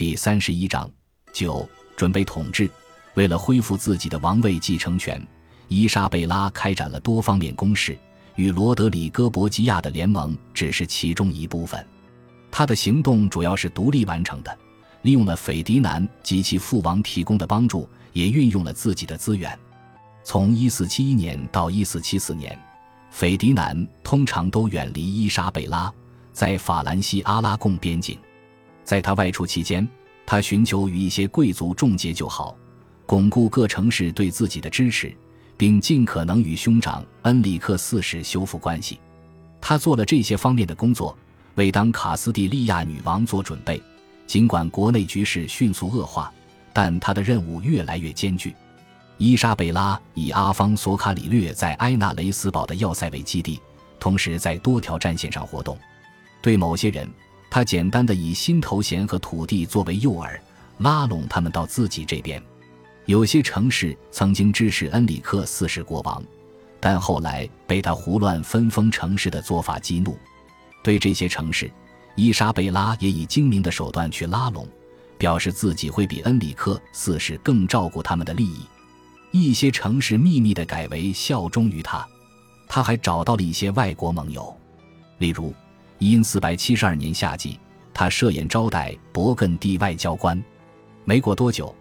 第三十一章九准备统治。为了恢复自己的王位继承权，伊莎贝拉开展了多方面攻势，与罗德里戈·博吉亚的联盟只是其中一部分。他的行动主要是独立完成的，利用了斐迪南及其父王提供的帮助，也运用了自己的资源。从1471年到1474年，斐迪南通常都远离伊莎贝拉，在法兰西阿拉贡边境。在他外出期间，他寻求与一些贵族重结旧好，巩固各城市对自己的支持，并尽可能与兄长恩里克四世修复关系。他做了这些方面的工作，为当卡斯蒂利亚女王做准备。尽管国内局势迅速恶化，但他的任务越来越艰巨。伊莎贝拉以阿方索卡里略在埃纳雷斯堡的要塞为基地，同时在多条战线上活动。对某些人，他简单的以新头衔和土地作为诱饵，拉拢他们到自己这边。有些城市曾经支持恩里克四世国王，但后来被他胡乱分封城市的做法激怒。对这些城市，伊莎贝拉也以精明的手段去拉拢，表示自己会比恩里克四世更照顾他们的利益。一些城市秘密地改为效忠于他。他还找到了一些外国盟友，例如。因四百七十二年夏季，他设宴招待勃艮第外交官。没过多久，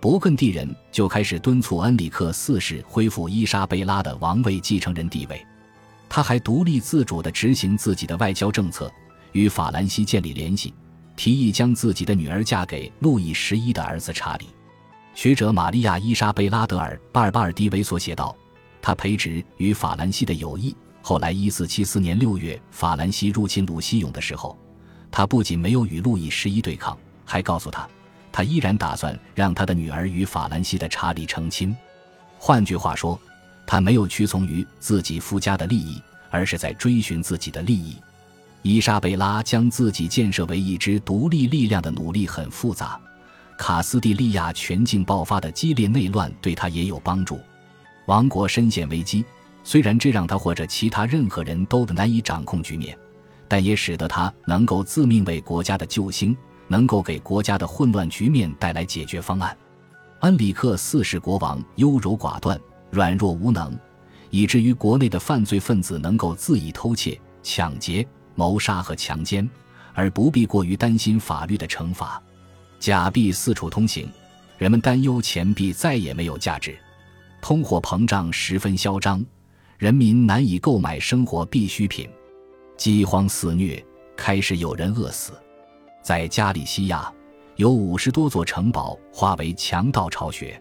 勃艮第人就开始敦促恩里克四世恢复伊莎贝拉的王位继承人地位。他还独立自主地执行自己的外交政策，与法兰西建立联系，提议将自己的女儿嫁给路易十一的儿子查理。学者玛利亚·伊莎贝拉·德尔巴尔巴尔迪维所写道：“他培植与法兰西的友谊。”后来，一四七四年六月，法兰西入侵鲁西永的时候，他不仅没有与路易十一对抗，还告诉他，他依然打算让他的女儿与法兰西的查理成亲。换句话说，他没有屈从于自己夫家的利益，而是在追寻自己的利益。伊莎贝拉将自己建设为一支独立力量的努力很复杂。卡斯蒂利亚全境爆发的激烈内乱对他也有帮助，王国深陷危机。虽然这让他或者其他任何人都难以掌控局面，但也使得他能够自命为国家的救星，能够给国家的混乱局面带来解决方案。恩里克四世国王优柔寡断、软弱无能，以至于国内的犯罪分子能够恣意偷窃、抢劫、谋杀和强奸，而不必过于担心法律的惩罚。假币四处通行，人们担忧钱币再也没有价值，通货膨胀十分嚣张。人民难以购买生活必需品，饥荒肆虐，开始有人饿死。在加利西亚，有五十多座城堡化为强盗巢穴，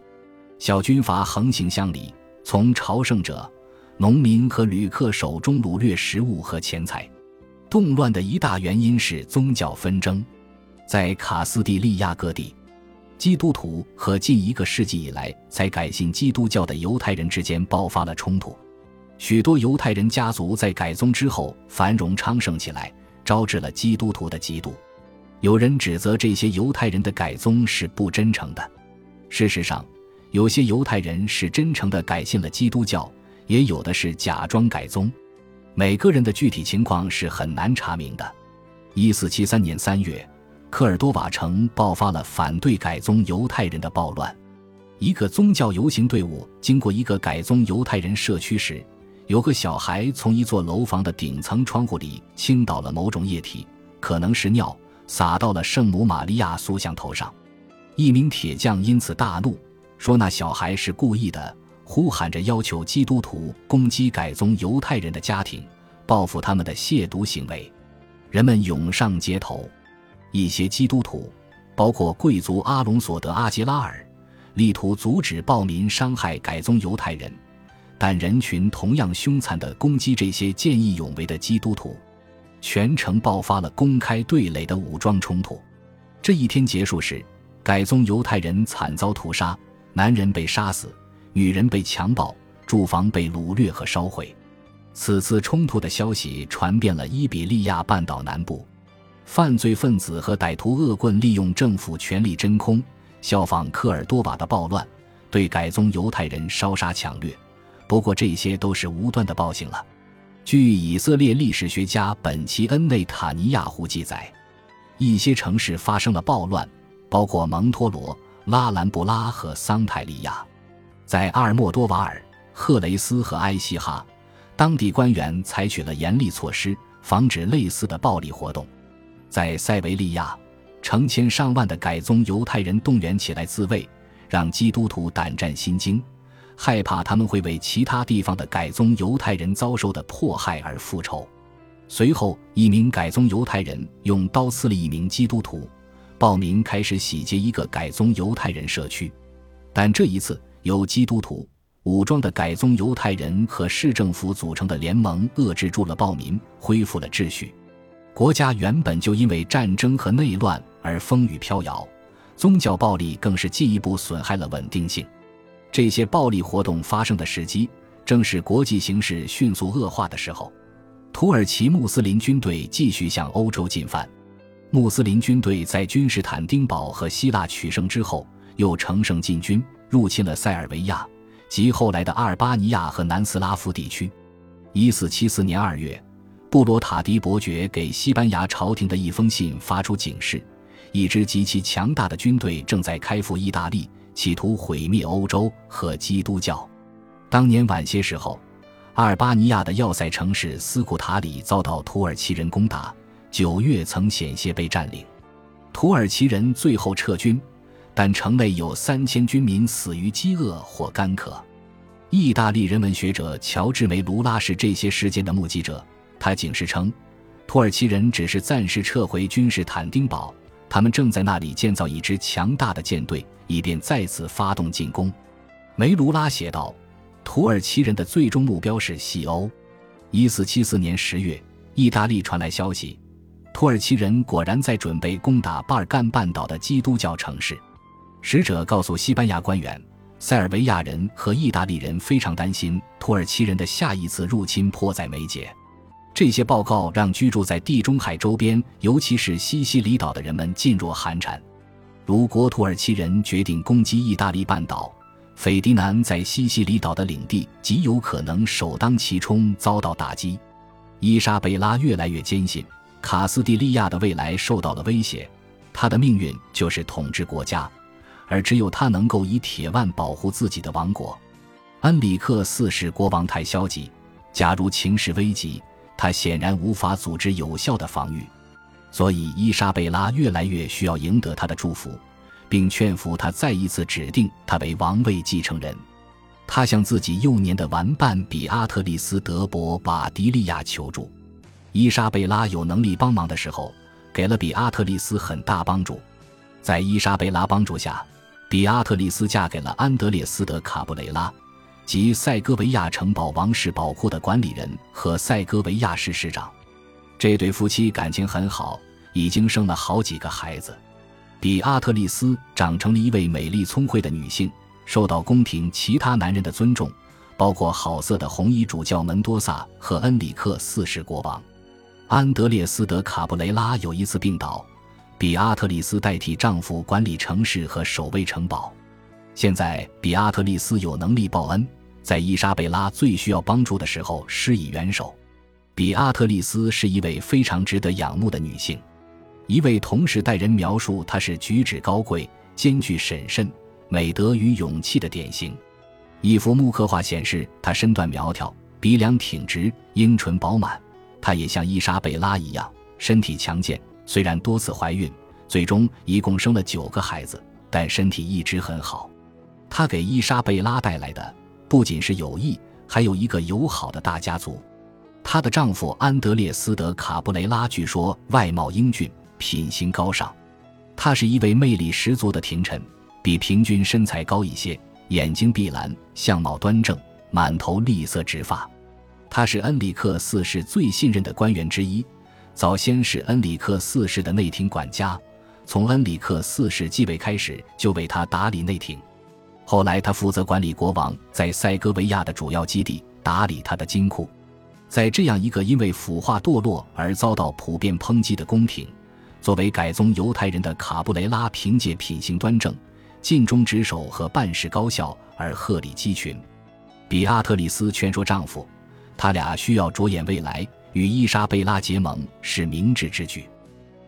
小军阀横行乡里，从朝圣者、农民和旅客手中掳掠食物和钱财。动乱的一大原因是宗教纷争，在卡斯蒂利亚各地，基督徒和近一个世纪以来才改信基督教的犹太人之间爆发了冲突。许多犹太人家族在改宗之后繁荣昌盛起来，招致了基督徒的嫉妒。有人指责这些犹太人的改宗是不真诚的。事实上，有些犹太人是真诚的改信了基督教，也有的是假装改宗。每个人的具体情况是很难查明的。一四七三年三月，科尔多瓦城爆发了反对改宗犹太人的暴乱。一个宗教游行队伍经过一个改宗犹太人社区时，有个小孩从一座楼房的顶层窗户里倾倒了某种液体，可能是尿，洒到了圣母玛利亚塑像头上。一名铁匠因此大怒，说那小孩是故意的，呼喊着要求基督徒攻击改宗犹太人的家庭，报复他们的亵渎行为。人们涌上街头，一些基督徒，包括贵族阿隆索德阿吉拉尔，力图阻止暴民伤害改宗犹太人。但人群同样凶残地攻击这些见义勇为的基督徒，全城爆发了公开对垒的武装冲突。这一天结束时，改宗犹太人惨遭屠杀，男人被杀死，女人被强暴，住房被掳掠和烧毁。此次冲突的消息传遍了伊比利亚半岛南部，犯罪分子和歹徒恶棍利用政府权力真空，效仿科尔多瓦的暴乱，对改宗犹太人烧杀抢掠。不过这些都是无端的暴行了。据以色列历史学家本奇恩内塔尼亚胡记载，一些城市发生了暴乱，包括蒙托罗、拉兰布拉和桑泰利亚。在阿尔莫多瓦尔、赫雷斯和埃希哈，当地官员采取了严厉措施，防止类似的暴力活动。在塞维利亚，成千上万的改宗犹太人动员起来自卫，让基督徒胆战心惊，害怕他们会为其他地方的改宗犹太人遭受的迫害而复仇。随后，一名改宗犹太人用刀刺了一名基督徒，暴民开始洗劫一个改宗犹太人社区，但这一次。由基督徒、武装的改宗犹太人和市政府组成的联盟遏制住了暴民，恢复了秩序。国家原本就因为战争和内乱而风雨飘摇，宗教暴力更是进一步损害了稳定性。这些暴力活动发生的时机，正是国际形势迅速恶化的时候。土耳其穆斯林军队继续向欧洲进犯。穆斯林军队在君士坦丁堡和希腊取胜之后，又乘胜进军。入侵了塞尔维亚及后来的阿尔巴尼亚和南斯拉夫地区。一四七四年二月，布罗塔迪伯爵给西班牙朝廷的一封信发出警示：一支极其强大的军队正在开赴意大利，企图毁灭欧洲和基督教。当年晚些时候，阿尔巴尼亚的要塞城市斯库塔里遭到土耳其人攻打，九月曾险些被占领，土耳其人最后撤军。但城内有三千军民死于饥饿或干渴。意大利人文学者乔治梅卢拉是这些事件的目击者。他警示称，土耳其人只是暂时撤回君士坦丁堡，他们正在那里建造一支强大的舰队，以便再次发动进攻。梅卢拉写道：“土耳其人的最终目标是西欧。”一四七四年十月，意大利传来消息，土耳其人果然在准备攻打巴尔干半岛的基督教城市。使者告诉西班牙官员，塞尔维亚人和意大利人非常担心土耳其人的下一次入侵迫在眉睫。这些报告让居住在地中海周边，尤其是西西里岛的人们噤若寒蝉。如果土耳其人决定攻击意大利半岛，斐迪南在西西里岛的领地极有可能首当其冲遭到打击。伊莎贝拉越来越坚信卡斯蒂利亚的未来受到了威胁，他的命运就是统治国家。而只有他能够以铁腕保护自己的王国。恩里克四世国王太消极，假如情势危急，他显然无法组织有效的防御。所以伊莎贝拉越来越需要赢得他的祝福，并劝服他再一次指定他为王位继承人。他向自己幼年的玩伴比阿特丽斯·德伯瓦迪利亚求助。伊莎贝拉有能力帮忙的时候，给了比阿特丽斯很大帮助。在伊莎贝拉帮助下。比阿特丽斯嫁给了安德烈斯·德卡布雷拉，及塞戈维亚城堡王室宝库的管理人和塞戈维亚市市长。这对夫妻感情很好，已经生了好几个孩子。比阿特丽斯长成了一位美丽聪慧的女性，受到宫廷其他男人的尊重，包括好色的红衣主教门多萨和恩里克四世国王。安德烈斯·德卡布雷拉有一次病倒。比阿特丽斯代替丈夫管理城市和守卫城堡。现在，比阿特丽斯有能力报恩，在伊莎贝拉最需要帮助的时候施以援手。比阿特丽斯是一位非常值得仰慕的女性，一位同时代人描述她是举止高贵、兼具审慎、美德与勇气的典型。一幅木刻画显示她身段苗条，鼻梁挺直，樱唇饱满。她也像伊莎贝拉一样，身体强健。虽然多次怀孕，最终一共生了九个孩子，但身体一直很好。她给伊莎贝拉带来的不仅是友谊，还有一个友好的大家族。她的丈夫安德烈斯·德卡布雷拉据说外貌英俊，品行高尚。他是一位魅力十足的廷臣，比平均身材高一些，眼睛碧蓝，相貌端正，满头栗色直发。他是恩里克四世最信任的官员之一。早先是恩里克四世的内廷管家，从恩里克四世继位开始就为他打理内廷。后来他负责管理国王在塞戈维亚的主要基地，打理他的金库。在这样一个因为腐化堕落而遭到普遍抨击的宫廷，作为改宗犹太人的卡布雷拉凭借品行端正、尽忠职守和办事高效而鹤立鸡群。比阿特里斯劝说丈夫，他俩需要着眼未来。与伊莎贝拉结盟是明智之举。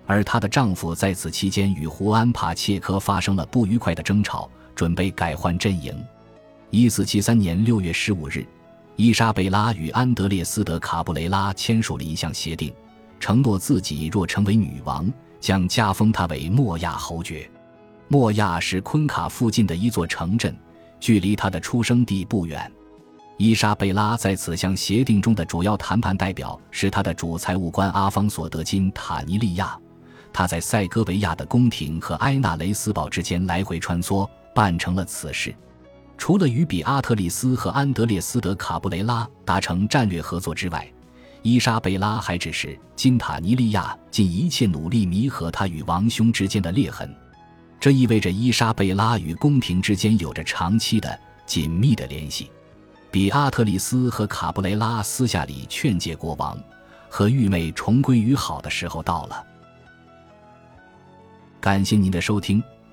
而她的丈夫在此期间与胡安·帕切科发生了不愉快的争吵，准备改换阵营。一四七三年六月十五日，伊莎贝拉与安德烈斯·德卡布雷拉签署了一项协定，承诺自己若成为女王，将加封她为莫亚侯爵。莫亚是昆卡附近的一座城镇，距离她的出生地不远。伊莎贝拉在此项协定中的主要谈判代表是她的主财务官阿方索·德金塔尼利亚。他在塞戈维亚的宫廷和埃纳雷斯堡之间来回穿梭，办成了此事。除了与比阿特里斯和安德烈斯·德卡布雷拉达成战略合作之外，伊莎贝拉还指示金塔尼利亚尽一切努力弥合他与王兄之间的裂痕。这意味着伊莎贝拉与宫廷之间有着长期的紧密的联系。比阿特里斯和卡布雷拉私下里劝诫国王，和玉妹重归于好的时候到了。感谢您的收听，